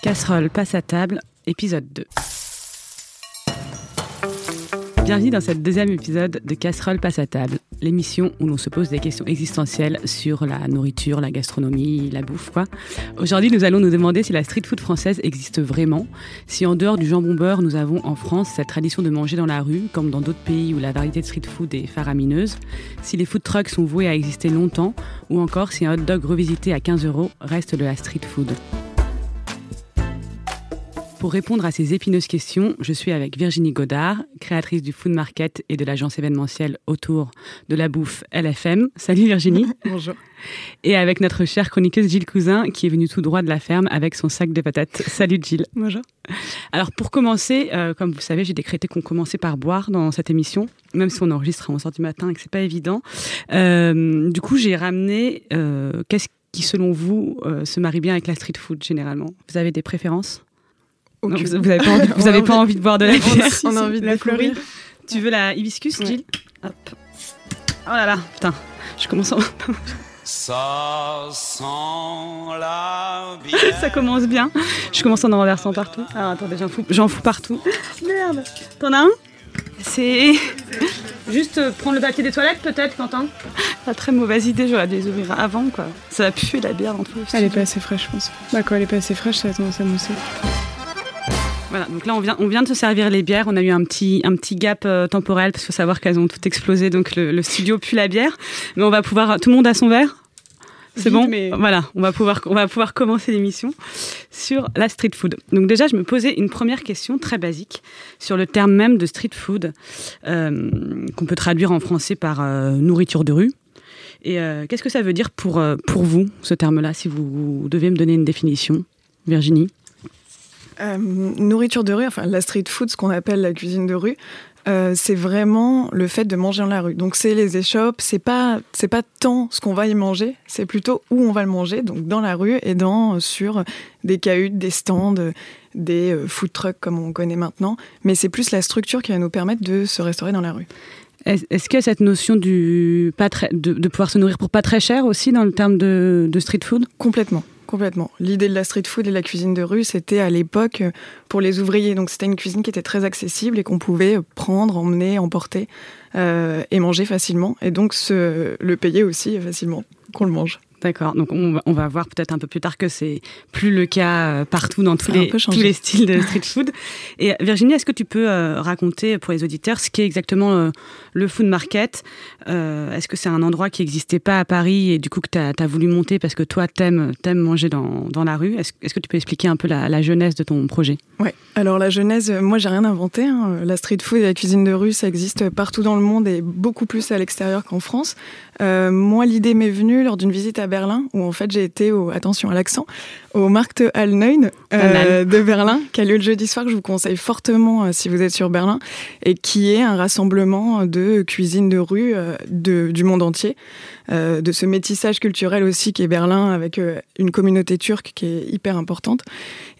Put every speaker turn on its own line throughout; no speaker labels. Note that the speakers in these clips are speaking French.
Casserole passe à table, épisode 2. Bienvenue dans ce deuxième épisode de Casserole passe à table, l'émission où l'on se pose des questions existentielles sur la nourriture, la gastronomie, la bouffe, quoi. Aujourd'hui, nous allons nous demander si la street food française existe vraiment, si en dehors du jambon beurre, nous avons en France cette tradition de manger dans la rue, comme dans d'autres pays où la variété de street food est faramineuse, si les food trucks sont voués à exister longtemps, ou encore si un hot dog revisité à 15 euros reste de la street food. Pour répondre à ces épineuses questions, je suis avec Virginie Godard, créatrice du Food Market et de l'agence événementielle autour de la bouffe LFM. Salut Virginie.
Bonjour.
Et avec notre chère chroniqueuse Gilles Cousin, qui est venue tout droit de la ferme avec son sac de patates. Salut Gilles.
Bonjour.
Alors pour commencer, euh, comme vous savez, j'ai décrété qu'on commençait par boire dans cette émission, même si on enregistre à 11h du matin et que c'est pas évident. Euh, du coup, j'ai ramené euh, qu'est-ce qui, selon vous, se marie bien avec la street food généralement? Vous avez des préférences? Non, vous n'avez pas, envie, vous avez pas envie de boire de la bière
On a envie de la fleurir.
Tu veux la hibiscus, Gilles? Hop. Oh là là, putain, je commence en... Ça sent la bière. Ça commence bien. Je commence en en renversant partout. Ah, attendez, j'en fous, j'en fous partout. Merde. T'en as un? C'est... Juste euh, prendre le papier des toilettes, peut-être, Quentin? Pas très mauvaise idée, j'aurais dû les ouvrir avant, quoi. Ça va puer la bière dans tout le
Elle est pas assez fraîche, je pense. Bah, quand elle est pas assez fraîche, ça a tendance à mousser.
Voilà, donc là on vient, on vient de se servir les bières. On a eu un petit, un petit gap euh, temporel parce qu'il faut savoir qu'elles ont toutes explosé, donc le, le, studio pue la bière. Mais on va pouvoir, tout le monde a son verre? C'est bon, mais... voilà, on va pouvoir, on va pouvoir commencer l'émission sur la street food. Donc déjà, je me posais une première question très basique sur le terme même de street food, euh, qu'on peut traduire en français par euh, nourriture de rue. Et euh, qu'est-ce que ça veut dire pour, pour vous, ce terme-là, si vous, vous devez me donner une définition, Virginie?
Euh, nourriture de rue, enfin la street food, ce qu'on appelle la cuisine de rue, euh, c'est vraiment le fait de manger dans la rue. Donc c'est les échoppes, c'est pas c'est pas tant ce qu'on va y manger, c'est plutôt où on va le manger, donc dans la rue et dans sur des cahutes, des stands, des euh, food trucks comme on connaît maintenant. Mais c'est plus la structure qui va nous permettre de se restaurer dans la rue.
Est-ce que cette notion du pas très, de, de, pouvoir se nourrir pour pas très cher aussi dans le terme de, de street food?
Complètement. Complètement. L'idée de la street food et de la cuisine de rue, c'était à l'époque pour les ouvriers. Donc c'était une cuisine qui était très accessible et qu'on pouvait prendre, emmener, emporter euh, et manger facilement. Et donc le payer aussi facilement, qu'on le mange.
D'accord. Donc on va, on va voir peut-être un peu plus tard que c'est plus le cas partout dans tous les, tous les styles de street food. Et Virginie, est-ce que tu peux euh, raconter pour les auditeurs ce qu'est exactement euh, le food market? Euh, Est-ce que c'est un endroit qui n'existait pas à Paris et du coup que tu as, as, voulu monter parce que toi, t'aimes aimes manger dans, dans la rue? Est-ce est que tu peux expliquer un peu la, la genèse de ton projet?
Ouais. Alors la genèse, moi j'ai rien inventé. Hein. La street food et la cuisine de rue, ça existe partout dans le monde et beaucoup plus à l'extérieur qu'en France. Euh, moi, l'idée m'est venue lors d'une visite à Berlin, où en fait j'ai été, au, attention à l'accent, au Markt Hallneun euh, de Berlin, qui a lieu le jeudi soir, que je vous conseille fortement euh, si vous êtes sur Berlin, et qui est un rassemblement de cuisine de rue euh, de, du monde entier, de ce métissage culturel aussi qui est Berlin, avec une communauté turque qui est hyper importante,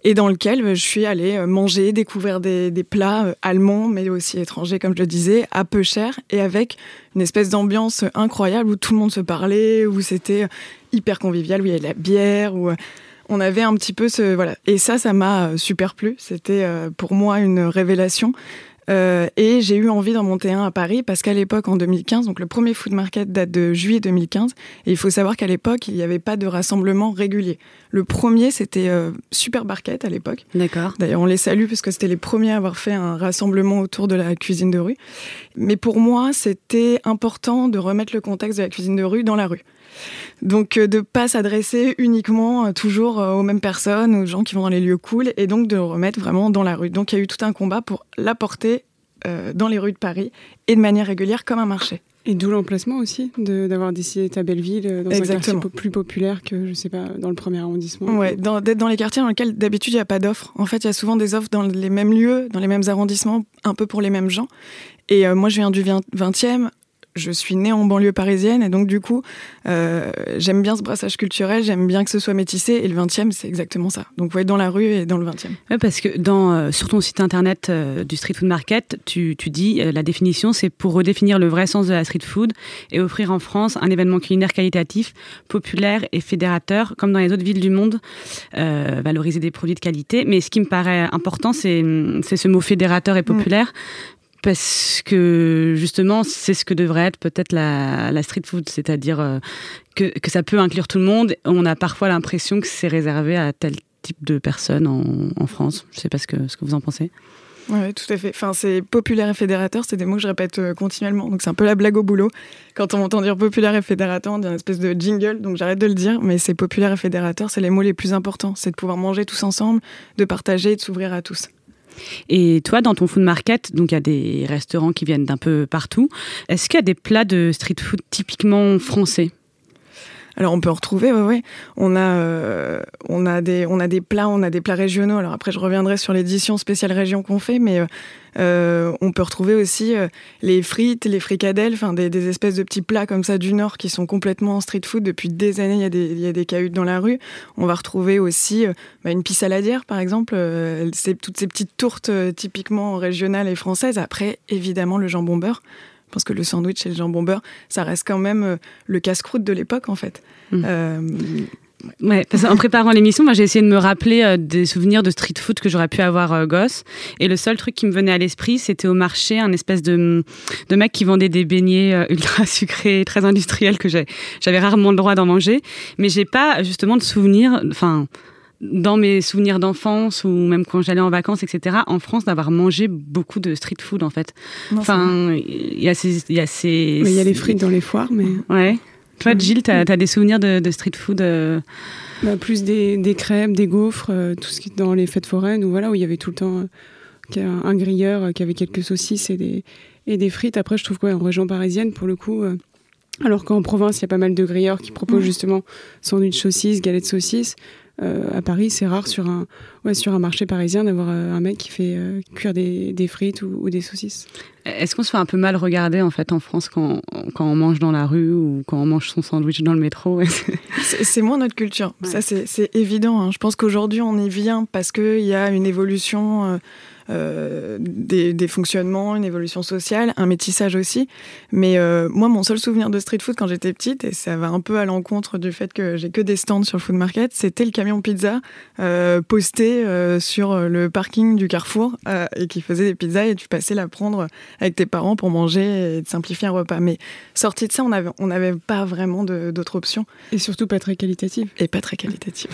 et dans lequel je suis allée manger, découvrir des, des plats allemands, mais aussi étrangers, comme je le disais, à peu cher, et avec une espèce d'ambiance incroyable où tout le monde se parlait, où c'était hyper convivial, où il y avait de la bière, où on avait un petit peu ce voilà. Et ça ça m'a super plu. C'était euh, pour moi une révélation. Euh, et j'ai eu envie d'en monter un à Paris parce qu'à l'époque en 2015 donc le premier food market date de juillet 2015 et il faut savoir qu'à l'époque il n'y avait pas de rassemblement régulier. Le premier c'était euh, Super Barquette à l'époque.
D'accord.
D'ailleurs on les salue parce que c'était les premiers à avoir fait un rassemblement autour de la cuisine de rue. Mais pour moi c'était important de remettre le contexte de la cuisine de rue dans la rue donc euh, de pas s'adresser uniquement euh, toujours euh, aux mêmes personnes, aux gens qui vont dans les lieux cool, et donc de le remettre vraiment dans la rue. Donc il y a eu tout un combat pour l'apporter euh, dans les rues de Paris et de manière régulière comme un marché.
Et d'où l'emplacement aussi, d'avoir décidé ta Belleville dans Exactement. un quartier plus populaire que, je sais pas, dans le premier arrondissement.
Ouais, d'être dans les quartiers dans lesquels d'habitude il n'y a pas d'offres. En fait, il y a souvent des offres dans les mêmes lieux, dans les mêmes arrondissements, un peu pour les mêmes gens. Et euh, moi, je viens du 20e, je suis née en banlieue parisienne et donc du coup, euh, j'aime bien ce brassage culturel, j'aime bien que ce soit métissé et le 20e, c'est exactement ça. Donc, vous être dans la rue et dans le 20e.
Ouais, parce que dans, euh, sur ton site internet euh, du Street Food Market, tu, tu dis la définition, c'est pour redéfinir le vrai sens de la street food et offrir en France un événement culinaire qualitatif, populaire et fédérateur, comme dans les autres villes du monde, valoriser des produits de qualité. Mais ce qui me paraît important, c'est ce mot fédérateur et populaire parce que justement, c'est ce que devrait être peut-être la, street food, c'est-à-dire euh, que, ça peut inclure tout le monde. On a parfois l'impression que c'est réservé à tel type de personnes en, France. Je ne sais pas ce que, ce que vous en pensez.
Oui, tout à fait. Enfin, c'est populaire et fédérateur, c'est des mots que je répète euh, continuellement. Donc c'est un peu la blague au boulot. Quand on m'entend dire populaire et fédérateur, on dit une espèce de jingle, donc j'arrête de le dire, mais c'est populaire et fédérateur, c'est les mots les plus importants. C'est de pouvoir manger tous ensemble, de partager et de s'ouvrir à tous.
Et toi, dans ton food market, donc il y a des restaurants qui viennent d'un peu partout. Est-ce qu'il y a des plats de street food typiquement français?
Alors on peut en retrouver, ouais. On a, euh, on des, on a des plats, on a des plats régionaux. Alors après, je reviendrai sur l'édition spéciale région qu'on fait, mais euh, euh, on peut retrouver aussi les frites, les fricadelles, des, espèces de petits plats comme ça du Nord qui sont complètement en street food depuis des années. Il y a des, y a des cahutes dans la rue. On va retrouver aussi bah, une pisse saladière, par exemple. toutes ces petites tourtes typiquement régionales et françaises. Après, évidemment, le jambon beurre. Je pense que le sandwich et le jambon beurre, ça reste quand même euh, le casse-croûte de l'époque, en fait.
Mmh. Euh, ouais, parce en préparant l'émission, moi j'ai essayé de me rappeler euh, des souvenirs de street food que j'aurais pu avoir gosse. Et le seul truc qui me venait à l'esprit, c'était au marché un espèce de, de mec qui vendait des beignets ultra sucrés, très industriels que j'avais rarement le droit d'en manger. Mais j'ai pas justement de souvenirs. Enfin dans mes souvenirs d'enfance ou même quand j'allais en vacances, etc., en France, d'avoir mangé beaucoup de street food, en fait. enfin, il y a ces... Il y a ces...
il y a les frites dans les foires, mais...
Ouais. Toi, Gilles, tu as, des souvenirs de, street food euh
bah, Plus des, des, crêpes, des gaufres, euh, tout ce qui est dans les fêtes foraines, où, voilà, où il y avait tout le temps euh, un grilleur qui avait quelques saucisses et des, et des frites. Après, je trouve qu'en région parisienne, pour le coup... alors qu'en province, il y a pas mal de grilleurs qui proposent justement sandwich saucisses, galettes saucisses. Euh, à Paris, c'est rare sur un, ouais, sur un marché parisien d'avoir euh, un mec qui fait euh, cuire des, des frites ou, des saucisses.
Est-ce qu'on se fait un peu mal regarder en fait en France quand, quand, on mange dans la rue ou quand on mange son sandwich dans le métro?
C'est moins notre culture, ça c'est évident. Hein. Je pense qu'aujourd'hui on y vient parce qu'il y a une évolution euh, des, des, fonctionnements, une évolution sociale, un métissage aussi. Mais euh, moi, mon seul souvenir de street food quand j'étais petite, et ça va un peu à l'encontre du fait que j'ai que des stands sur le food market, c'était le camion pizza euh, posté sur le parking du Carrefour et qui faisait des pizzas et tu passais la prendre avec tes parents pour manger et de simplifier un repas. Mais sorti de ça, on n'avait on avait pas vraiment d'autres options.
Et surtout pas très qualitative.
Et pas très qualitative.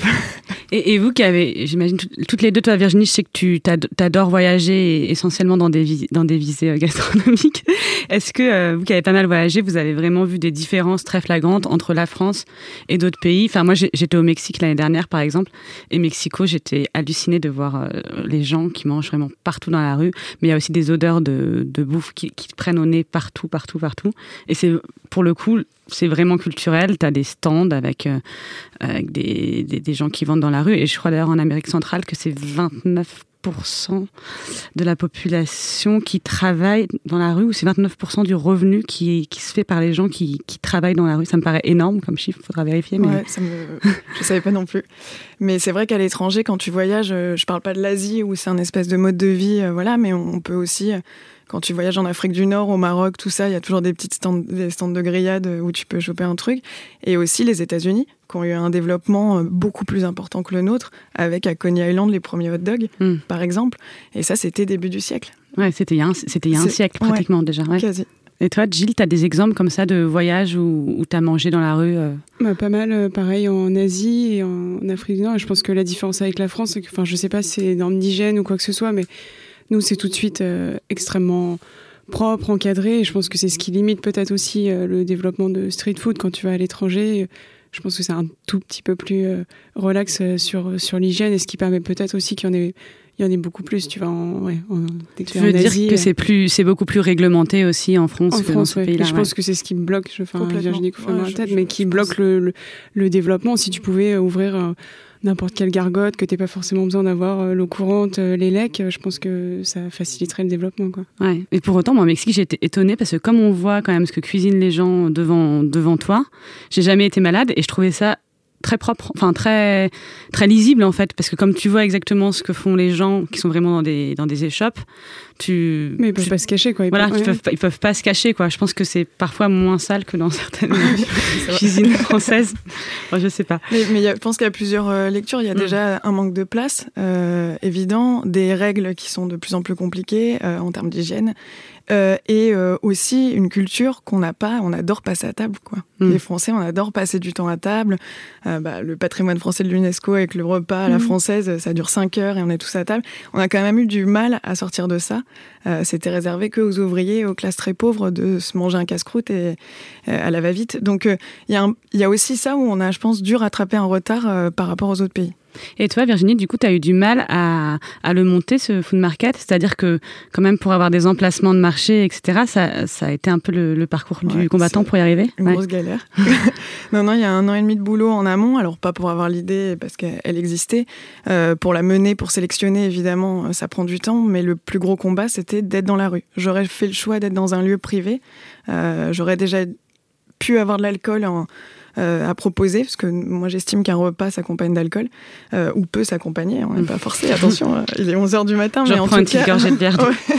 et, et, vous qui avez, j'imagine, toutes les deux, toi Virginie, je sais que tu t'adores voyager voyager essentiellement dans des, visées euh, gastronomiques. Est-ce que euh, vous qui avez pas mal voyagé, vous avez vraiment vu des différences très flagrantes entre la France et d'autres pays? Enfin, moi, j'étais au Mexique l'année dernière, par exemple, et Mexico, j'étais hallucinée de voir euh, les gens qui mangent vraiment partout dans la rue. Mais il y a aussi des odeurs de, bouffe qui, qui prennent au nez partout, partout, partout. Et c'est pour le coup, c'est vraiment culturel. Tu as des stands avec, des, des, gens qui vendent dans la rue. Et je crois d'ailleurs en Amérique centrale que c'est 29 de la population qui travaille dans la rue, ou c'est 29% du revenu qui, qui, se fait par les gens qui, qui, travaillent dans la rue. Ça me paraît énorme comme chiffre, il faudra vérifier. Mais...
Je savais pas non plus. Mais c'est vrai qu'à l'étranger, quand tu voyages, euh, je parle pas de l'Asie où c'est un espèce de mode de vie, euh, voilà, mais on peut aussi quand tu voyages en Afrique du Nord, au Maroc, tout ça, il y a toujours des petites stands, des stands de grillades où tu peux choper un truc. Et aussi les États-Unis, qui ont eu un développement euh, beaucoup plus important que le nôtre, avec à Coney Island les premiers hot dogs, hmm. par exemple. Et ça, c'était début du siècle.
Ouais, c'était il y a un, c'était il y a un siècle pratiquement déjà.
Quasi.
Et toi, Gilles, tu as des exemples comme ça de voyages où, où tu as mangé dans la rue euh?
Bah, Pas mal, euh, pareil en Asie et en Afrique du Nord. Je pense que la différence avec la France, c'est que, enfin, je sais pas si c'est dans l'hygiène ou quoi que ce soit, mais nous, c'est tout de suite euh, extrêmement propre, encadré. Et je pense que c'est ce qui limite peut-être aussi euh, le développement de street food quand tu vas à l'étranger. Je pense que c'est un tout petit peu plus euh, relax sur, sur l'hygiène et ce qui permet peut-être aussi qu'il y en ait, il y en a beaucoup plus, tu vois. En, ouais,
tu veux dire que c'est plus, c'est beaucoup plus réglementé aussi en France que dans ce pays-là.
Je pense que c'est ce qui bloque, je fais un Virginie ouais, tête, mais qui bloque le, le, développement. Si tu pouvais ouvrir n'importe quelle gargote, que tu pas forcément besoin d'avoir euh, l'eau courante, euh, les lecs, je pense que ça faciliterait le développement. Quoi.
Et pour autant, moi, au Mexique, j'ai été étonnée parce que comme on voit quand même ce que cuisinent les gens devant, devant toi, j'ai jamais été malade et je trouvais ça très propre, enfin très très lisible en fait, parce que comme tu vois exactement ce que font les gens qui sont vraiment dans des dans des échoppes, tu
mais ils peuvent pas se cacher quoi.
Ils voilà, peuvent, ils peuvent, ils peuvent pas se cacher quoi. Je pense que c'est parfois moins sale que dans certaines cuisines françaises. Enfin, je sais pas.
Mais, mais je pense qu'il y a plusieurs euh, lectures. Il y a mm. déjà un manque de place euh, évident, des règles qui sont de plus en plus compliquées euh, en termes d'hygiène. Euh, et euh, aussi une culture qu'on n'a pas, on adore passer à table. Quoi. Mm. Les Français, on adore passer du temps à table. Euh, bah, le patrimoine français de l'UNESCO avec le repas à la mm. française, ça dure 5 heures et on est tous à table. On a quand même eu du mal à sortir de ça. C'était réservé que aux ouvriers, aux classes très pauvres de se manger un casse-croûte et à la va-vite. Donc il y, y, a aussi ça où on a, je pense, dû rattraper un retard par rapport aux autres pays.
Et toi, Virginie, du coup, tu as eu du mal à, à, le monter, ce food market? C'est-à-dire que, quand même, pour avoir des emplacements de marché, etc., ça, ça a été un peu le, parcours du combattant pour y arriver?
Une grosse galère. non, non, il y a un an et demi de boulot en amont. Alors, pas pour avoir l'idée, parce qu'elle existait. Euh, pour la mener, pour sélectionner, évidemment, ça prend du temps. Mais le plus gros combat, c'était d'être dans la rue. J'aurais fait le choix d'être dans un lieu privé. Euh, J'aurais déjà pu avoir de l'alcool en euh, à proposer, parce que moi j'estime qu'un repas s'accompagne d'alcool, euh, ou peut s'accompagner, on n'est pas forcé, attention, euh, il est 11h du matin,
mais en tout cas... de bière.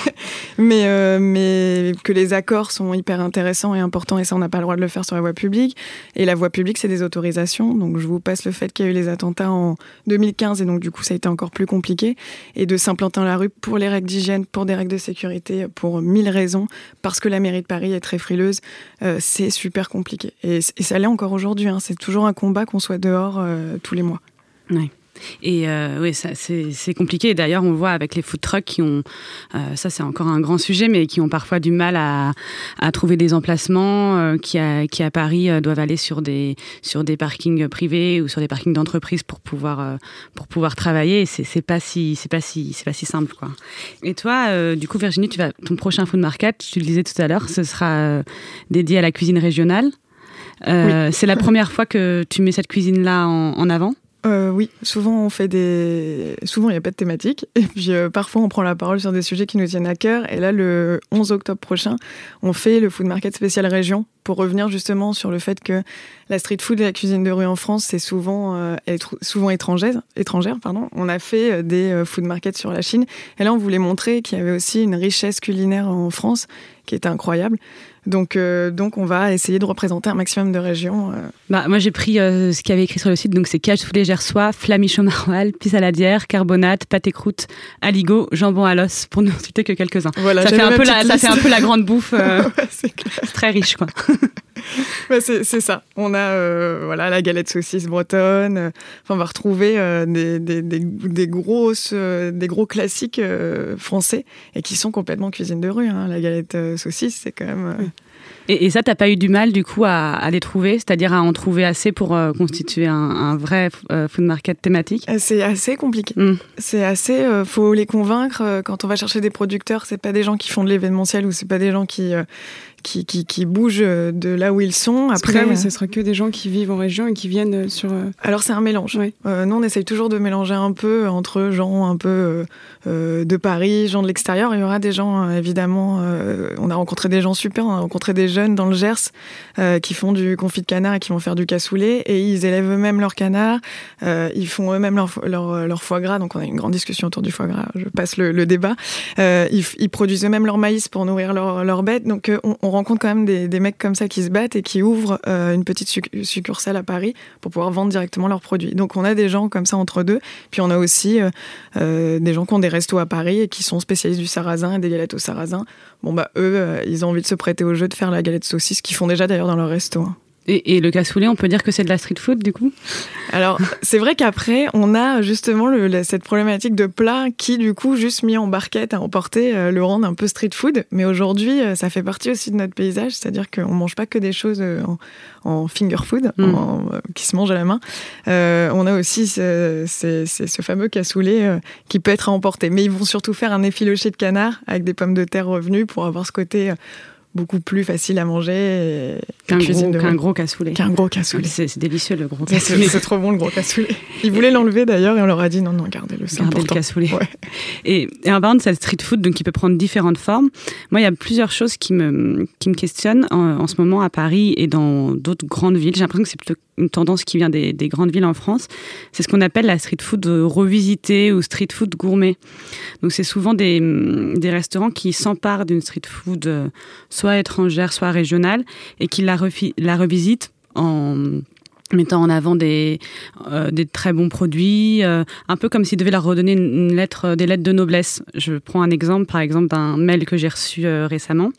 mais, mais que les accords sont hyper intéressants et importants, et ça on n'a pas le droit de le faire sur la voie publique. Et la voie publique, c'est des autorisations, donc je vous passe le fait qu'il y a eu les attentats en 2015, et donc du coup ça a été encore plus compliqué, et de s'implanter dans la rue pour les règles d'hygiène, pour des règles de sécurité, pour mille raisons, parce que la mairie de Paris est très frileuse, c'est super compliqué. Et, et ça l'est encore aujourd'hui aujourd'hui. Hein. C'est toujours un combat qu'on soit dehors euh, tous les mois.
Ouais. Et euh, oui, c'est compliqué. D'ailleurs, on voit avec les food trucks qui ont, euh, ça c'est encore un grand sujet, mais qui ont parfois du mal à, trouver des emplacements, qui, à, qui à Paris doivent aller sur des, sur des parkings privés ou sur des parkings d'entreprise pour pouvoir, pour pouvoir travailler. C'est pas si, pas si, pas si simple, quoi. Et toi, du coup, Virginie, ton prochain food market, tu le disais tout à l'heure, ce sera dédié à la cuisine régionale. Euh, c'est la première fois que tu mets cette cuisine-là en, avant
euh, oui, souvent on fait des. Souvent il n'y a pas de thématique. Et puis euh, parfois on prend la parole sur des sujets qui nous tiennent à cœur. Et là, le 11 octobre prochain, on fait le Food Market spécial région pour revenir justement sur le fait que la street food et la cuisine de rue en France, c'est souvent, euh, souvent étrangère, étrangère. Pardon. On a fait des food markets sur la Chine. Et là, on voulait montrer qu'il y avait aussi une richesse culinaire en France qui était incroyable. Donc, euh, donc, on va essayer de représenter un maximum de régions. Euh.
Bah, moi, j'ai pris euh, ce qu'il y avait écrit sur le site. Donc, c'est cage foulée gersois, flamichon maroilles, pisse saladière, carbonate, pâté croûte, aligot, jambon à l'os, pour ne citer que quelques-uns. Voilà, ça, fait un, peu la, ça fait un peu la grande bouffe. c'est très riche, quoi.
bah, c'est ça. On a voilà, la galette saucisse bretonne. Enfin, on va retrouver des, des, des, des, grosses, des gros classiques français et qui sont complètement cuisine de rue. Hein. La galette saucisse, c'est quand même.
Et, et ça, t'as pas eu du mal du coup à, à les trouver, c'est-à-dire à en trouver assez pour euh, constituer un, un vrai euh, food market thématique?
Euh, C'est assez compliqué. Mm. C'est assez, faut les convaincre. Quand on va chercher des producteurs, c'est pas des gens qui font de l'événementiel ou c'est pas des gens qui qui, qui, qui, bougent de là où ils sont.
Après, là, ce sera que des gens qui vivent en région et qui viennent sur.
Alors c'est un mélange. Euh, nous, on essaye toujours de mélanger un peu entre gens un peu euh, de Paris, gens de l'extérieur. Il y aura des gens évidemment. on a rencontré des gens super. On a rencontré des jeunes dans le Gers euh, qui font du confit de canard et qui vont faire du cassoulet et ils élèvent eux-mêmes leur canard, euh, ils font eux-mêmes leur, leur, leur, foie gras, donc on a une grande discussion autour du foie gras, je passe le, le débat. Euh, ils, ils, produisent eux-mêmes leur maïs pour nourrir leurs leur bêtes, donc on, on, rencontre quand même des, mecs comme ça qui se battent et qui ouvrent une petite succursale à Paris pour pouvoir vendre directement leurs produits. Donc on a des gens comme ça entre deux, puis on a aussi des gens qui ont des restos à Paris et qui sont spécialistes du sarrasin et des galettes au sarrasin. Bon bah eux, ils ont envie de se prêter au jeu de faire la galette saucisse qu'ils font déjà d'ailleurs dans leur resto. Hein.
Et, le cassoulet, on peut dire que c'est de la street food du coup?
Alors, c'est vrai qu'après, on a justement le, cette problématique de plat qui, du coup, juste mis en barquette à emporter, euh, le rendent un peu street food. Mais aujourd'hui, euh, ça fait partie aussi de notre paysage, c'est-à-dire qu'on mange pas que des choses euh, en, finger food, mm. qui se mangent à la main. on a aussi ce, ce fameux cassoulet qui peut être à emporter. Mais ils vont surtout faire un effiloché de canard avec des pommes de terre revenues pour avoir ce côté beaucoup plus facile à manger
qu'un gros, gros, cassoulet.
Qu'un gros cassoulet.
C'est délicieux le gros cassoulet.
C'est trop bon le gros cassoulet. Ils voulaient l'enlever d'ailleurs et on leur a dit non, non, gardez-le.
Gardez le cassoulet. Et, et en parlant de cette street food, donc qui peut prendre différentes formes, moi il y a plusieurs choses qui me, qui me questionnent en, ce moment à Paris et dans d'autres grandes villes. J'ai l'impression que c'est plutôt une tendance qui vient des, des grandes villes en France. C'est ce qu'on appelle la street food revisitée ou street food gourmet. Donc c'est souvent des, des restaurants qui s'emparent d'une street food euh, soit étrangère, soit régionale, et qui la, revisite en mettant en avant des, euh, très bons produits, euh, un peu comme s'ils devaient leur redonner une, lettre, des lettres de noblesse. Je prends un exemple, par exemple, d'un mail que j'ai reçu euh, récemment.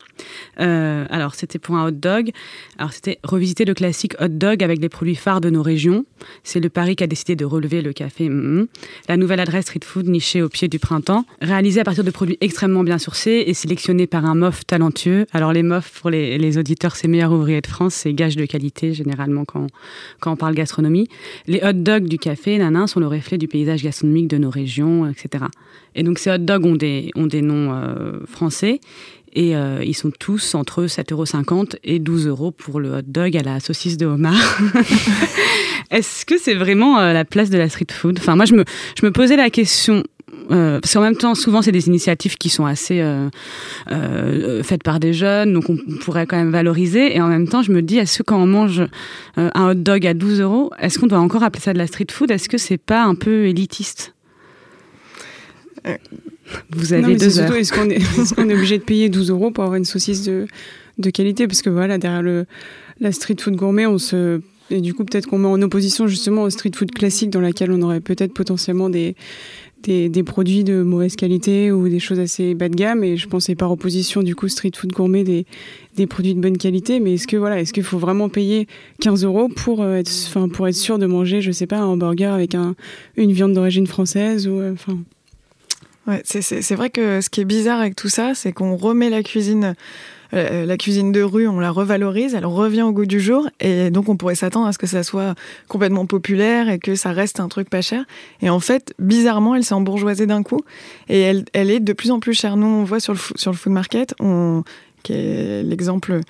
alors, c'était pour un hot dog. Alors, c'était revisiter le classique hot dog avec les produits phares de nos régions. C'est le Paris qui a décidé de relever le café. La nouvelle adresse street food nichée au pied du printemps, réalisée à partir de produits extrêmement bien sourcés et sélectionnée par un MOF talentueux. Alors, les MOF, pour les, auditeurs, c'est meilleurs ouvriers de France, c'est gage de qualité, généralement, quand quand on parle gastronomie. Les hot dogs du café, nanan, sont le reflet du paysage gastronomique de nos régions, etc. Et donc ces hot dogs ont des, ont des noms euh, français et euh, ils sont tous entre 7,50 euros et 12 euros pour le hot dog à la saucisse de homard. Est-ce que c'est vraiment euh, la place de la street food? Enfin, moi, je me, je me posais la question euh, parce qu'en même temps, souvent, c'est des initiatives qui sont assez faites par des jeunes, donc on pourrait quand même valoriser. Et en même temps, je me dis, est-ce que quand on mange un hot dog à 12 euros, est-ce qu'on doit encore appeler ça de la street food? Est-ce que c'est pas un peu élitiste?
Vous avez deux heures. Est-ce qu'on est, est, obligé de payer 12 euros pour avoir une saucisse de, de qualité? Parce que voilà, derrière le, la street food gourmet, on se et du coup, peut-être qu'on met en opposition justement au street food classique dans laquelle on aurait peut-être potentiellement des, des, produits de mauvaise qualité ou des choses assez bas de gamme. Et je pensais par opposition, du coup, street food gourmet, des, des produits de bonne qualité. Mais est-ce que voilà, est-ce qu'il faut vraiment payer 15 euros pour euh, être, enfin, pour être sûr de manger, je sais pas, un hamburger avec un, une viande d'origine française ou, euh.
Ouais, c'est vrai que ce qui est bizarre avec tout ça, c'est qu'on remet la cuisine euh, la cuisine de rue, on la revalorise, elle revient au goût du jour, et donc on pourrait s'attendre à ce que ça soit complètement populaire et que ça reste un truc pas cher. Et en fait, bizarrement, elle s'est embourgeoisée d'un coup, et elle, elle, est de plus en plus chère. Nous, on voit sur le, sur le food market, on, qui est l'exemple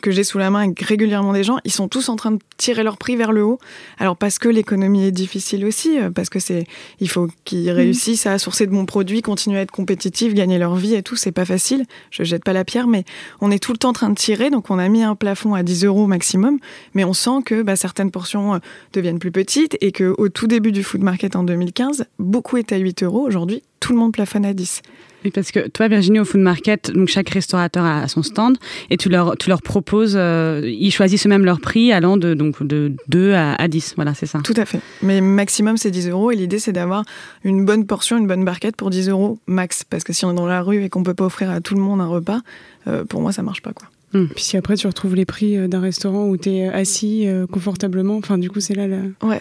que j'ai sous la main avec régulièrement des gens, ils sont tous en train de tirer leur prix vers le haut. Alors parce que l'économie est difficile aussi, euh, parce que c'est, il faut qu'ils mmh. réussissent à sourcer de bons produits, continuer à être compétitifs, gagner leur vie et tout. C'est pas facile. Je jette pas la pierre, mais on est tout le temps en train de tirer. Donc on a mis un plafond à 10 euros maximum, mais on sent que bah, certaines portions euh, deviennent plus petites et que au tout début du food market en 2015, beaucoup étaient à 8 euros. Aujourd'hui, tout le monde plafonne à 10.
Oui, parce que toi, Virginie, au Food Market, donc chaque restaurateur a son stand et tu leur, tu leur proposes, euh, ils choisissent eux-mêmes leur prix allant de, donc, de 2 à, à 10. Voilà, c'est ça.
Tout à fait. Mais maximum, c'est 10 euros et l'idée, c'est d'avoir une bonne portion, une bonne barquette pour 10 euros max. Parce que si on est dans la rue et qu'on peut pas offrir à tout le monde un repas, euh, pour moi, ça marche pas, quoi.
Hmm. Puis si après tu retrouves les prix euh, d'un restaurant où tu es assis confortablement, enfin du coup c'est là la...
Ouais,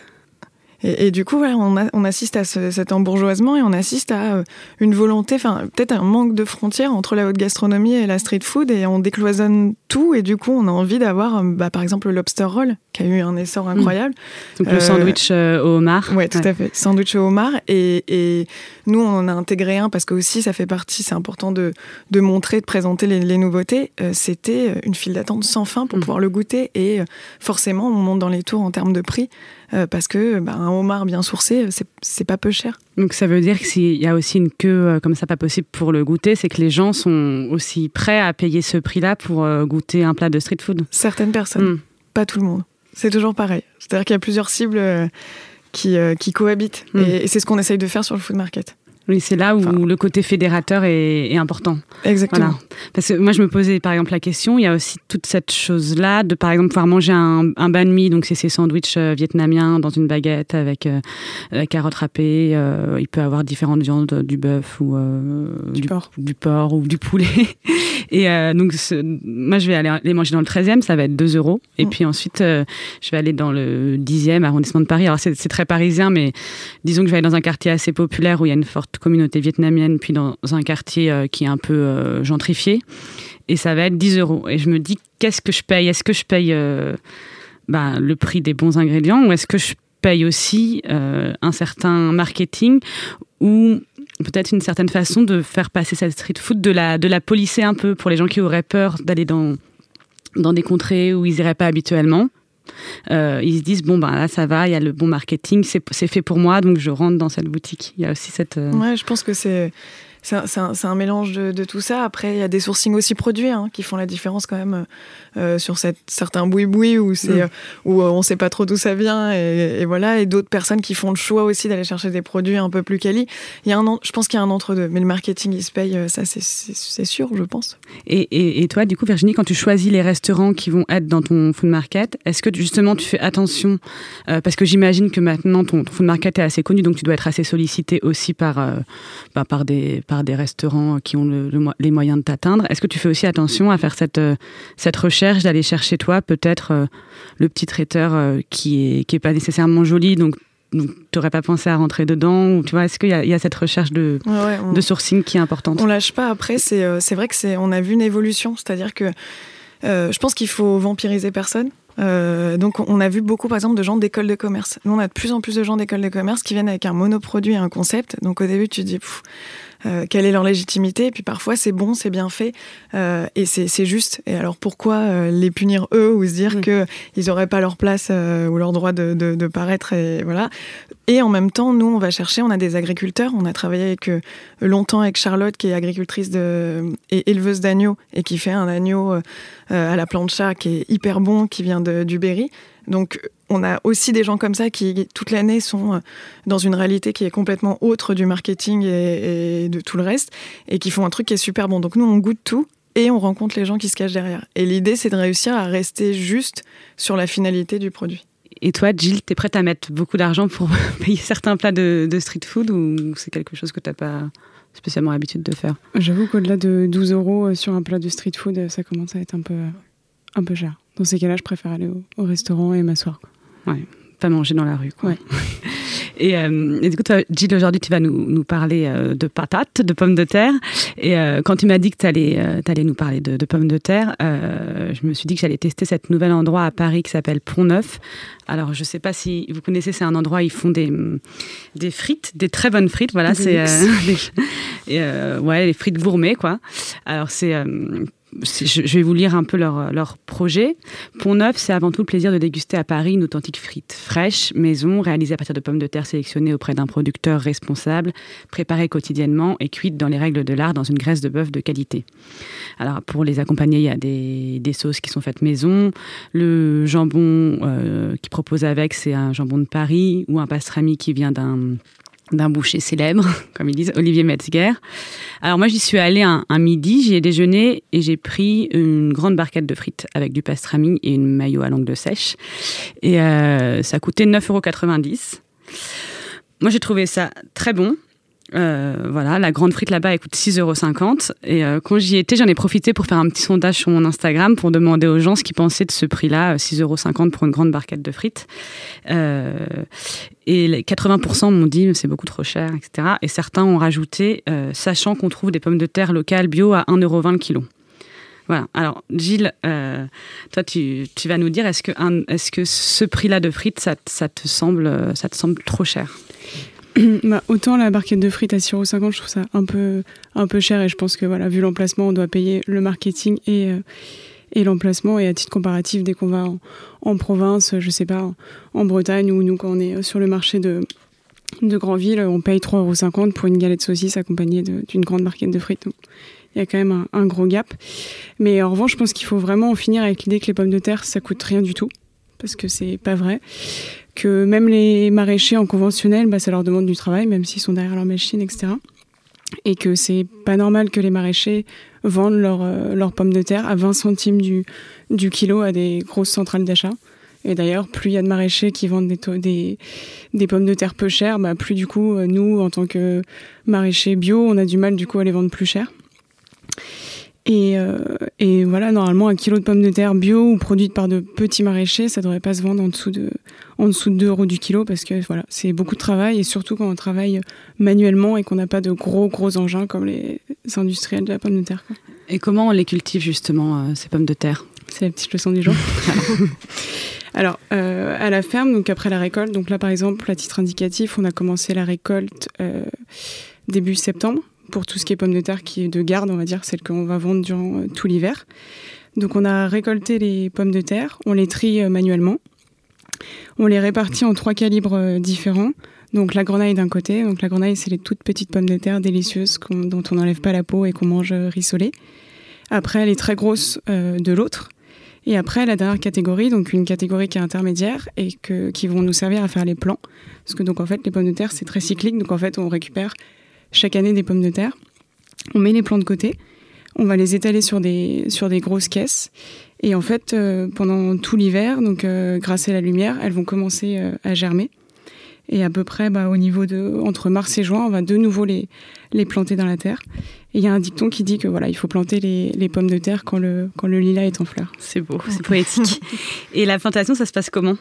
et, du coup, voilà, on, on, assiste à cet embourgeoisement et on assiste à euh, une volonté, enfin peut-être un manque de frontières entre la haute gastronomie et la street food et on décloisonne tout et du coup on a envie d'avoir, euh, bah, par exemple, le lobster roll qui a eu un essor mm. incroyable.
Donc le euh, sandwich au homard.
Ouais, tout à fait, sandwich au homard. Et, et, nous on en a intégré un parce que aussi ça fait partie, c'est important de, de, montrer, de présenter les, les nouveautés. C'était une file d'attente sans fin pour mm. pouvoir le goûter et forcément on monte dans les tours en termes de prix. Euh, parce que bah, un homard bien sourcé, c'est pas peu cher.
Donc ça veut dire que s'il y a aussi une queue euh, comme ça pas possible pour le goûter, c'est que les gens sont aussi prêts à payer ce prix-là pour euh, goûter un plat de street food.
Certaines personnes, hmm. pas tout le monde. C'est toujours pareil. C'est-à-dire qu'il y a plusieurs cibles qui, qui cohabitent. Hmm. Et, c'est ce qu'on essaye de faire sur le food market.
Oui, c'est là où le côté fédérateur est, important.
Exactement.
Parce que moi, je me posais par exemple la question, il y a aussi toute cette chose-là de par exemple pouvoir manger un, un banh mi, donc c'est ces sandwichs euh, vietnamiens dans une baguette avec euh, la carotte râpée. Euh, il peut avoir différentes viandes, du bœuf ou
du, porc.
du porc ou du poulet. Et donc, moi, je vais aller les manger dans le 13e, ça va être 2 euros. Et mm. puis ensuite, je vais aller dans le 10e arrondissement de Paris. Alors, c'est très parisien, mais disons que je vais aller dans un quartier assez populaire où il y a une forte communauté vietnamienne, puis dans un quartier euh, qui est un peu euh, gentrifié. Et ça va être 10 euros. Et je me dis, qu'est-ce que je paye? Est-ce que je paye euh, bah, le prix des bons ingrédients? Ou est-ce que je paye aussi un certain marketing? Ou peut-être une certaine façon de faire passer cette street food, de la, de la polisser un peu pour les gens qui auraient peur d'aller dans, dans des contrées où ils n'iraient pas habituellement euh, ils se disent bon ben là ça va, il y a le bon marketing, c'est fait pour moi, donc je rentre dans cette boutique. Il y a aussi cette.
Euh, ouais, je pense que c'est c'est un, un, mélange de, de, tout ça. Après, il y a des sourcings aussi produits hein, qui font la différence quand même euh, sur cette, certains boui-boui où, c'est, mm. euh, où euh, on ne sait pas trop d'où ça vient. Et, et voilà. Et d'autres personnes qui font le choix aussi d'aller chercher des produits un peu plus quali. Il y a un, je pense qu'il y a un entre-deux. Mais le marketing, il se paye, ça, c'est, sûr, je pense.
Et, et, et, toi, du coup, Virginie, quand tu choisis les restaurants qui vont être dans ton food market, est-ce que justement tu fais attention Parce que j'imagine que maintenant, ton, ton, food market est assez connu, donc tu dois être assez sollicité aussi par, bah, par des par des restaurants qui ont les moyens de t'atteindre. Est-ce que tu fais aussi attention à faire cette, euh, cette recherche, d'aller chercher toi peut-être euh, le petit traiteur euh, qui est, qui est pas nécessairement joli, donc tu n'aurais pas pensé à rentrer dedans ou tu vois est-ce qu'il y, y, a cette recherche de, de sourcing qui est importante?
On lâche pas après c'est c'est vrai que c'est on a vu une évolution c'est-à-dire que je pense qu'il faut vampiriser personne donc on a vu beaucoup par exemple de gens d'école de commerce. Nous on a de plus en plus de gens d'école de commerce qui viennent avec un monoproduit, un concept. Donc au début tu te dis euh, quelle est leur légitimité. Et puis parfois, c'est bon, c'est bien fait, euh, et c'est juste. Et alors pourquoi euh, les punir eux ou se dire mm. que qu'ils n'auraient pas leur place ou leur droit de, de, de, paraître et voilà. Et en même temps, nous, on va chercher. On a des agriculteurs. On a travaillé avec longtemps avec Charlotte, qui est agricultrice de, et éleveuse d'agneaux et qui fait un agneau à la plancha qui est hyper bon, qui vient de, du Berry. Donc on a aussi des gens comme ça qui, toute l'année, sont euh, dans une réalité qui est complètement autre du marketing et, de tout le reste, et qui font un truc qui est super bon. Donc nous, on goûte tout et on rencontre les gens qui se cachent derrière. Et l'idée, c'est de réussir à rester juste sur la finalité du produit.
Et toi, Jill, tu es prête à mettre beaucoup d'argent pour payer certains plats de, street food ou c'est quelque chose que tu n'as pas spécialement l'habitude de faire?
J'avoue qu'au-delà de 12 euros euh, sur un plat de street food, euh, ça commence à être un peu, un peu cher. Dans ces cas-là, je préfère aller au, au restaurant et m'asseoir.
Ouais, pas manger dans la rue. Quoi. Et, euh, et, du coup, toi, Gilles, aujourd'hui, tu vas nous, nous parler euh, de patates, de pommes de terre. Et euh, quand tu m'as dit que tu allais, allais, nous parler de, de pommes de terre, je me suis dit que j'allais tester cet nouvel endroit à Paris qui s'appelle Pont-Neuf. Alors, je ne sais pas si vous connaissez, c'est un endroit où ils font des, des frites, des très bonnes frites. Voilà, c'est ouais, les frites gourmets, quoi. Alors, c'est je vais vous lire un peu leur, leur projet. Pont Neuf, c'est avant tout le plaisir de déguster à Paris une authentique frite fraîche, maison, réalisée à partir de pommes de terre sélectionnées auprès d'un producteur responsable, préparée quotidiennement et cuite dans les règles de l'art dans une graisse de bœuf de qualité. Alors pour les accompagner, il y a des, des sauces qui sont faites maison. Le jambon euh, qui propose avec, c'est un jambon de Paris ou un pastrami qui vient d'un d'un boucher célèbre, comme ils disent, Olivier Metzger. Alors moi, j'y suis allée un, midi, j'y ai déjeuné et j'ai pris une grande barquette de frites avec du pastrami et une maillot à langue de sèche. Et euh, ça coûtait 9,90 euros. Moi, j'ai trouvé ça très bon. Euh, voilà, la grande frite là-bas, elle coûte 6,50 euros. Et euh, quand j'y étais, j'en ai profité pour faire un petit sondage sur mon Instagram pour demander aux gens ce qu'ils pensaient de ce prix-là, 6,50 euros pour une grande barquette de frites. Euh, et les 80% m'ont dit c'est beaucoup trop cher, etc. Et certains ont rajouté, euh, sachant qu'on trouve des pommes de terre locales bio à 1,20 euros le kilo. Voilà. Alors, Gilles, euh, toi, tu, tu, vas nous dire, est-ce que, est que ce prix-là de frites, ça, te semble, ça te semble trop cher?
bah, autant la barquette de frites à 6,50 euros, je trouve ça un peu, un peu cher et je pense que voilà, vu l'emplacement, on doit payer le marketing et, euh, et l'emplacement. Et à titre comparatif, dès qu'on va en, province, je sais pas, en, Bretagne ou nous, quand on est sur le marché de, de Grandville, on paye 3,50 euros pour une galette saucisse accompagnée d'une grande barquette de frites. Donc, il y a quand même un, un, gros gap. Mais en revanche, je pense qu'il faut vraiment en finir avec l'idée que les pommes de terre, ça coûte rien du tout parce que c'est pas vrai. Que même les maraîchers en conventionnel, bah, ça leur demande du travail, même s'ils sont derrière leur machine, etc. Et que c'est pas normal que les maraîchers vendent leurs pommes de terre à 20 centimes du, du kilo à des grosses centrales d'achat. Et d'ailleurs, plus il y a de maraîchers qui vendent des, des, pommes de terre peu chères, bah, plus du coup, nous, en tant que maraîchers bio, on a du mal du coup à les vendre plus cher. Et, euh, et, voilà, normalement, un kilo de pommes de terre bio ou produite par de petits maraîchers, ça devrait pas se vendre en dessous de, en dessous de 2 euros du kilo parce que voilà, c'est beaucoup de travail et surtout quand on travaille manuellement et qu'on n'a pas de gros, gros engins comme les industriels de la pomme de terre.
Et comment on les cultive justement, euh, ces pommes de terre?
C'est la petite leçon du jour. Alors, euh, à la ferme, donc après la récolte, donc là par exemple, à titre indicatif, on a commencé la récolte début septembre pour tout ce qui est pommes de terre qui est de garde, on va dire, celle qu'on va vendre durant euh, tout l'hiver. Donc on a récolté les pommes de terre, on les trie euh, manuellement. On les répartit en trois calibres euh, différents. Donc la grenaille d'un côté, donc la grenaille c'est les toutes petites pommes de terre délicieuses dont on n'enlève pas la peau et qu'on mange rissolées. Après les très grosses de l'autre. Et après la dernière catégorie, donc une catégorie qui est intermédiaire et que, qui vont nous servir à faire les plants. Parce que donc en fait les pommes de terre c'est très cyclique, donc en fait on récupère chaque année des pommes de terre. On met les plants de côté, on va les étaler sur des, sur des grosses caisses. Et en fait, euh, pendant tout l'hiver, donc euh, grâce à la lumière, elles vont commencer euh, à germer. Et à peu près, bah, au niveau de entre mars et juin, on va de nouveau les, les planter dans la terre. Et il y a un dicton qui dit que voilà, il faut planter les, les, pommes de terre quand le, quand le lilas est en fleur.
C'est beau, c'est poétique. et la plantation, ça se passe comment?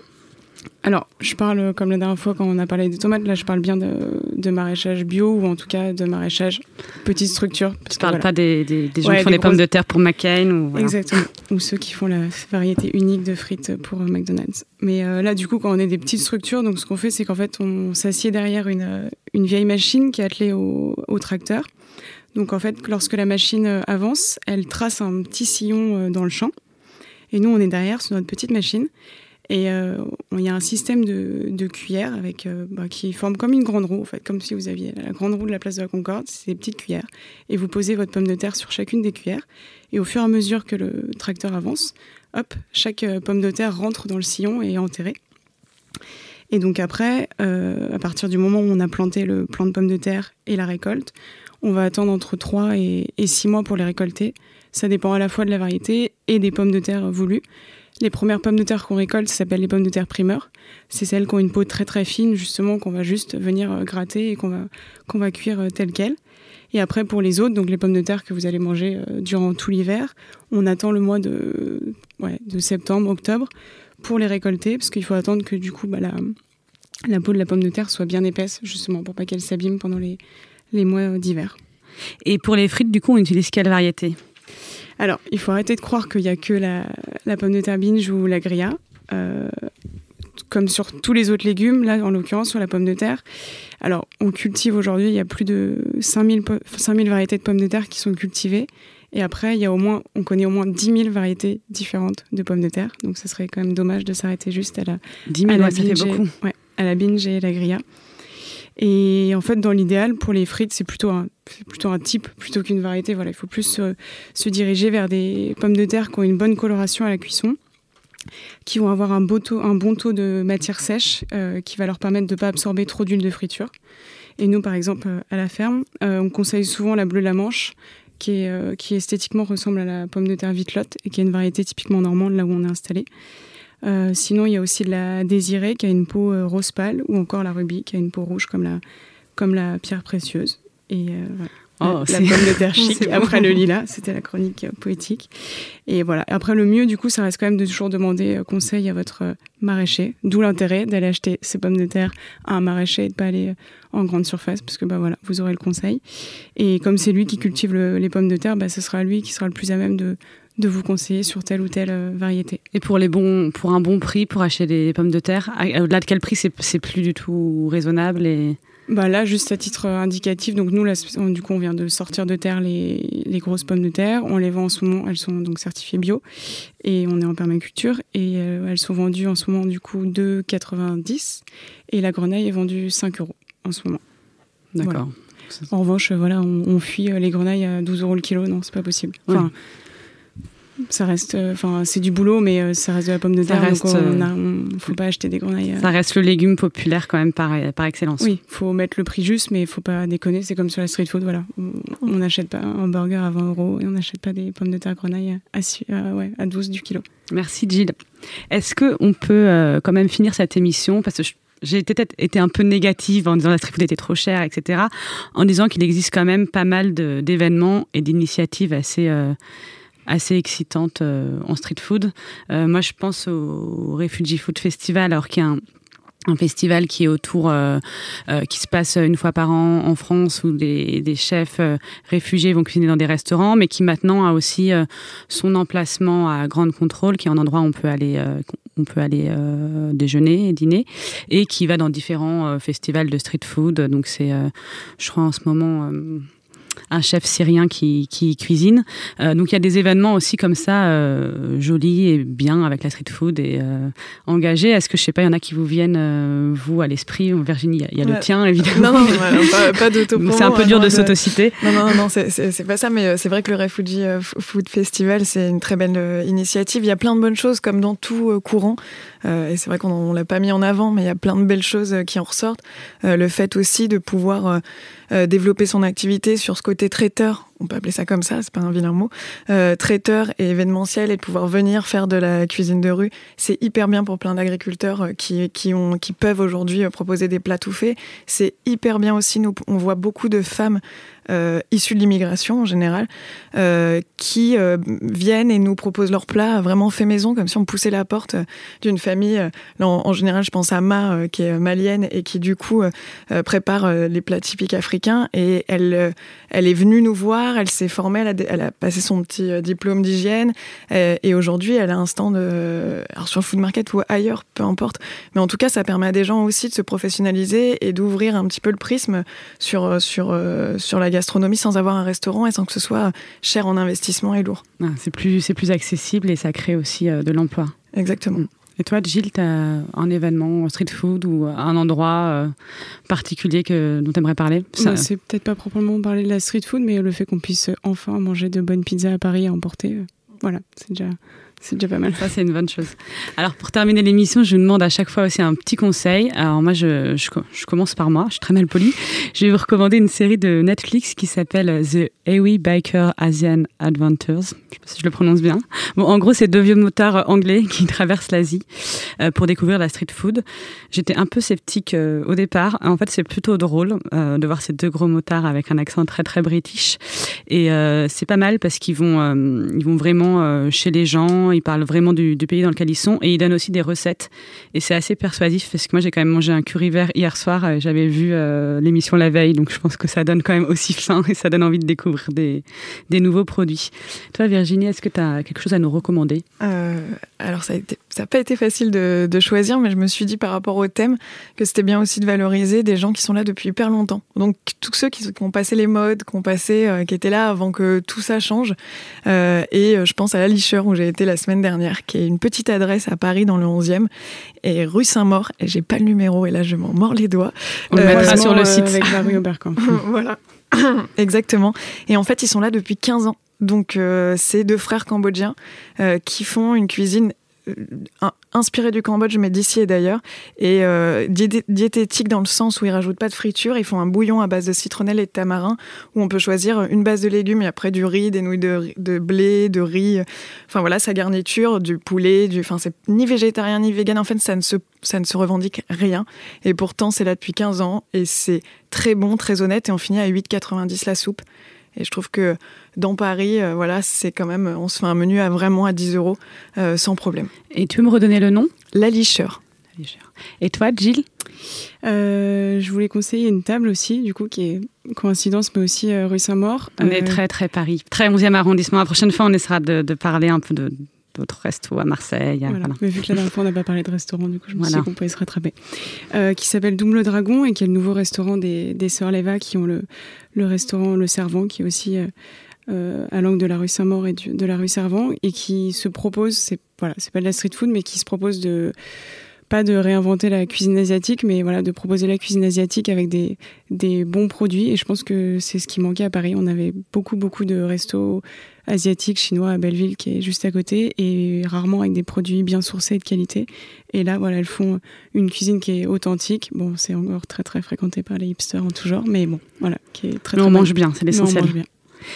Alors, je parle comme la dernière fois quand on a parlé des tomates, là je parle bien de, maraîchage bio ou en tout cas de maraîchage petite structure.
Tu ne parles pas des, gens qui font des, pommes de terre pour McCain ou
Exactement, ou ceux qui font la variété unique de frites pour euh, McDonald's. Mais euh, là du coup quand on est des petites structures, donc ce qu'on fait c'est qu'en fait on s'assied derrière une, euh, une, vieille machine qui est attelée au, au tracteur. Donc en fait lorsque la machine avance, elle trace un petit sillon dans le champ. Et nous on est derrière sur notre petite machine. Et euh, il y a un système de, cuillères avec, euh, bah, qui forme comme une grande roue, en fait, comme si vous aviez la grande roue de la place de la Concorde, c'est des petites cuillères. Et vous posez votre pomme de terre sur chacune des cuillères. Et au fur et à mesure que le tracteur avance, hop, chaque euh, pomme de terre rentre dans le sillon et est enterrée. Et donc après, à partir du moment où on a planté le plant de pommes de terre et la récolte, on va attendre entre 3 et, et 6 mois pour les récolter. Ça dépend à la fois de la variété et des pommes de terre voulues. Les premières pommes de terre qu'on récolte, ça s'appelle les pommes de terre primeur. C'est celles qui ont une peau très très fine, justement, qu'on va juste venir euh, gratter et qu'on va, qu'on va cuire euh, telle quelle. Et après, pour les autres, donc les pommes de terre que vous allez manger euh, durant tout l'hiver, on attend le mois de, de septembre, octobre pour les récolter, parce qu'il faut attendre que du coup, bah, la, la peau de la pomme de terre soit bien épaisse, justement, pour pas qu'elle s'abîme pendant les, les mois d'hiver.
Et pour les frites, du coup, on utilise quelle variété?
Alors, il faut arrêter de croire qu'il n'y a que la, pomme de terre binge ou la grilla. Euh, comme sur tous les autres légumes, là en l'occurrence sur la pomme de terre. Alors, on cultive aujourd'hui, il y a plus de 5000, 5000 variétés de pommes de terre qui sont cultivées. Et après, il y a au moins, on connaît au moins 10 000 variétés différentes de pommes de terre. Donc, ce serait quand même dommage de s'arrêter juste à la,
10 000, ça fait beaucoup.
ouais, à la binge et la grilla. Et en fait, dans l'idéal, pour les frites, c'est plutôt un, plutôt un type plutôt qu'une variété. Voilà, il faut plus se, diriger vers des pommes de terre qui ont une bonne coloration à la cuisson, qui vont avoir un, beau taux, un bon taux de matière sèche, euh, qui va leur permettre de ne pas absorber trop d'huile de friture. Et nous, par exemple, à la ferme, euh, on conseille souvent la bleue la Manche, qui, est, euh, esthétiquement ressemble à la pomme de terre Vitlotte et qui est une variété typiquement normande là où on est installé. Euh, sinon, il y a aussi la désirée qui a une peau euh, rose pâle ou encore la rubis qui a une peau rouge comme la, comme la pierre précieuse. Et euh, voilà. Oh, la, pomme de terre chic. Après le lilas, c'était la chronique poétique. Et voilà. Après, le mieux, du coup, ça reste quand même de toujours demander conseil à votre maraîcher. D'où l'intérêt d'aller acheter ces pommes de terre à un maraîcher et de pas aller en grande surface, parce que bah voilà, vous aurez le conseil. Et comme c'est lui qui cultive les pommes de terre, bah, ce sera lui qui sera le plus à même de, de vous conseiller sur telle ou telle euh, variété.
Et pour, les bons, pour un bon prix, pour acheter des pommes de terre, au-delà de quel prix c'est plus du tout raisonnable et...
Bah là, juste à titre indicatif, donc nous, là, du coup, on vient de sortir de terre les, les, grosses pommes de terre. On les vend en ce moment, elles sont donc certifiées bio et on est en permaculture et euh, elles sont vendues en ce moment, du coup, 2,90 et la grenaille est vendue 5 euros en ce moment.
D'accord.
En revanche, voilà, on, fuit les grenailles à 12 euros le kilo, non, c'est pas possible. Enfin, ça reste, enfin, c'est du boulot, mais ça reste de la pomme de terre.
Reste,
donc on ne faut pas acheter des grenailles.
Ça reste le légume populaire quand même par, par excellence.
Oui, faut mettre le prix juste, mais il faut pas déconner. C'est comme sur la street food, voilà. On n'achète pas un burger à 20 euros et on n'achète pas des pommes de terre grenaille à, ouais, à 12 du kilo.
Merci Gilles. Est-ce qu'on peut quand même finir cette émission? Parce que j'ai peut-être été un peu négative en disant la street food était trop chère, etc. En disant qu'il existe quand même pas mal d'événements et d'initiatives assez euh, assez excitantes euh, en street food. Euh, moi, je pense au Refugee Food Festival, alors qu'il y a un festival qui est autour, euh, qui se passe une fois par an en France, où des, chefs réfugiés vont cuisiner dans des restaurants, mais qui maintenant a aussi son emplacement à Grande Contrôle, qui est un endroit où on peut aller, on peut aller déjeuner et dîner, et qui va dans différents festivals de street food. Donc c'est, je crois en ce moment un chef syrien qui, qui cuisine. Euh, donc il y a des événements aussi comme ça, euh, jolis et bien avec la street food et euh, engagés. Est-ce que je sais pas, il y en a qui vous viennent, vous, à l'esprit? Virginie, il y a, le tien évidemment.
Non, non, pas, pas
C'est un peu dur de s'autociter.
Non, non, non, c'est pas ça, mais c'est vrai que le Refugee Food Festival, c'est une très belle initiative. Il y a plein de bonnes choses, comme dans tout courant. Et c'est vrai qu'on l'a pas mis en avant, mais il y a plein de belles choses qui en ressortent. le fait aussi de pouvoir développer son activité sur ce côté traiteur, on peut appeler ça comme ça, c'est pas un vilain mot, euh, traiteur et événementiel et de pouvoir venir faire de la cuisine de rue, c'est hyper bien pour plein d'agriculteurs euh, qui, qui, ont, qui peuvent aujourd'hui euh, proposer des plats tout faits. C'est hyper bien aussi, nous, on voit beaucoup de femmes euh, issus de l'immigration en général, euh, qui euh, viennent et nous proposent leurs plats vraiment fait maison, comme si on poussait la porte d'une famille. Là, en, général, je pense à Ma, qui est malienne et qui du coup prépare les plats typiques africains. Et elle, elle est venue nous voir, elle s'est formée, elle a, passé son petit diplôme d'hygiène et aujourd'hui, elle a un stand alors sur food market ou ailleurs, peu importe. Mais en tout cas, ça permet à des gens aussi de se professionnaliser et d'ouvrir un petit peu le prisme sur sur sur la gastronomie sans avoir un restaurant et sans que ce soit cher en investissement et lourd.
Ah, c'est plus, plus accessible et ça crée aussi euh, de l'emploi.
Exactement.
Et toi, Gilles, tu as un événement street food ou un endroit euh, particulier que, dont tu aimerais parler?
Ça... C'est peut-être pas proprement parler de la street food, mais le fait qu'on puisse enfin manger de bonnes pizzas à Paris à emporter, euh, voilà, c'est déjà c'est déjà pas mal.
Ça, c'est une bonne chose. Alors, pour terminer l'émission, je vous demande à chaque fois aussi un petit conseil. Alors, moi, je, je, commence par moi. Je suis très mal poli. Je vais vous recommander une série de Netflix qui s'appelle The Ewi Biker Asian Adventures. Je sais pas si je le prononce bien. Bon, en gros, c'est deux vieux motards anglais qui traversent l'Asie euh, pour découvrir la street food. J'étais un peu sceptique euh, au départ. En fait, c'est plutôt drôle euh, de voir ces deux gros motards avec un accent très, très british. Et c'est pas mal parce qu'ils vont, ils vont vraiment chez les gens ils parlent vraiment du, pays dans lequel ils sont et ils donnent aussi des recettes. Et c'est assez persuasif parce que moi j'ai quand même mangé un curry vert hier soir. Euh, j'avais vu euh, l'émission la veille, donc je pense que ça donne quand même aussi faim et ça donne envie de découvrir des, des nouveaux produits. Toi Virginie, est-ce que tu as quelque chose à nous recommander?
Euh, Alors ça n'a pas été facile de, de, choisir, mais je me suis dit par rapport au thème que c'était bien aussi de valoriser des gens qui sont là depuis hyper longtemps. Donc tous ceux qui, ont passé les modes, qui ont passé, qui étaient là avant que tout ça change. et je pense à la licheur où j'ai été la semaine dernière, qui est une petite adresse à Paris dans le 11e, et rue Saint-Maur, et j'ai pas le numéro, et là je m'en mords les doigts.
On le mettra sur le site.
Avec la rue
voilà. Exactement. Et en fait, ils sont là depuis 15 ans. Donc, euh, c'est deux frères cambodgiens euh, qui font une cuisine inspiré du Cambodge, mais d'ici et d'ailleurs, et euh, diététique dans le sens où ils rajoutent pas de friture. Ils font un bouillon à base de citronnelle et de tamarin, où on peut choisir une base de légumes et après du riz, des nouilles de, blé, de riz. Enfin voilà, sa garniture, du poulet, du. Enfin, c'est ni végétarien ni vegan. En fait, ça ne ça ne se revendique rien. Et pourtant, c'est là depuis 15 ans et c'est très bon, très honnête. Et on finit à 8,90 la soupe. Et je trouve que dans Paris, euh, voilà, c'est quand même, on se fait un menu à vraiment à 10 euros euh, sans problème.
Et tu veux me redonner le nom?
La Licheur.
Et toi, Gilles?
Euh, Je voulais conseiller une table aussi, du coup, qui est coïncidence, mais aussi rue Saint-Maur.
On est très, très Paris, très 11e arrondissement. La prochaine fois, on essaiera de, parler un peu de, d'autres restos à Marseille.
Mais vu que la dernière fois on n'a pas parlé de restaurant, du coup je me suis dit qu'on pouvait se rattraper. qui s'appelle Double Dragon et qui est le nouveau restaurant des, des Sœurs Leva qui ont le, le restaurant Le Servant qui est aussi euh, à l'angle de la rue Saint-Maur et de la rue Servant et qui se propose, c'est voilà, c'est pas de la street food, mais qui se propose de pas de réinventer la cuisine asiatique, mais voilà, de proposer la cuisine asiatique avec des, des bons produits. Et je pense que c'est ce qui manquait à Paris. On avait beaucoup, beaucoup de restos asiatiques, chinois à Belleville, qui est juste à côté, et rarement avec des produits bien sourcés et de qualité. Et là, voilà, elles font une cuisine qui est authentique. Bon, c'est encore très, très fréquenté par les hipsters en tout genre, mais bon, voilà, qui est très, très
on mange bien, c'est l'essentiel.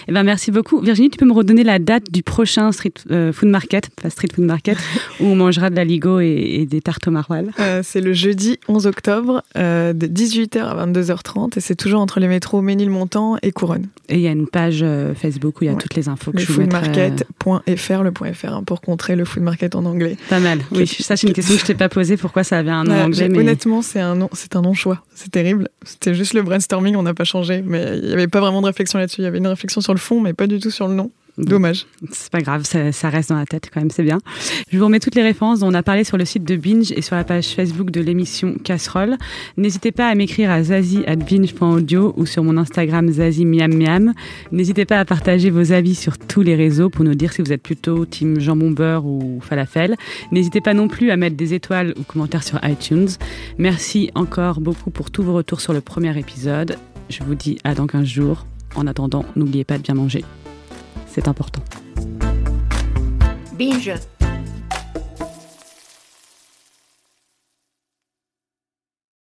Eh ben, merci beaucoup. Virginie, tu peux me redonner la date du prochain street euh, food market, pas street food market, où on mangera de la ligo et, des tartes au maroilles
euh, C'est le jeudi 11 octobre, euh, de 18h à 22h30, et c'est toujours entre les métros Ménilmontant et Couronne.
Et il y a une page Facebook où il y a toutes les infos que
le
je
foodmarket.fr, le .fr, hein, pour contrer le food market en anglais.
Pas mal. Oui, ça c'est une question que je t'ai pas posée. Pourquoi ça avait un nom anglais
mais... Honnêtement, c'est un nom, c'est un nom choix. C'est terrible. C'était juste le brainstorming, on n'a pas changé, mais il n'y avait pas vraiment de réflexion là-dessus. Il y avait une réflexion sur le fond, mais pas du tout sur le nom. Dommage.
C'est pas grave, ça, reste dans la tête quand même, c'est bien. Je vous remets toutes les références dont on a parlé sur le site de Binge et sur la page Facebook de l'émission Casserole. N'hésitez pas à m'écrire à zazie.binge.audio ou sur mon Instagram zazie miam miam. N'hésitez pas à partager vos avis sur tous les réseaux pour nous dire si vous êtes plutôt team jambon beurre ou falafel. N'hésitez pas non plus à mettre des étoiles ou commentaires sur iTunes. Merci encore beaucoup pour tous vos retours sur le premier épisode. Je vous dis à dans 15 jours. En attendant, n'oubliez pas de bien manger. C'est important. Binge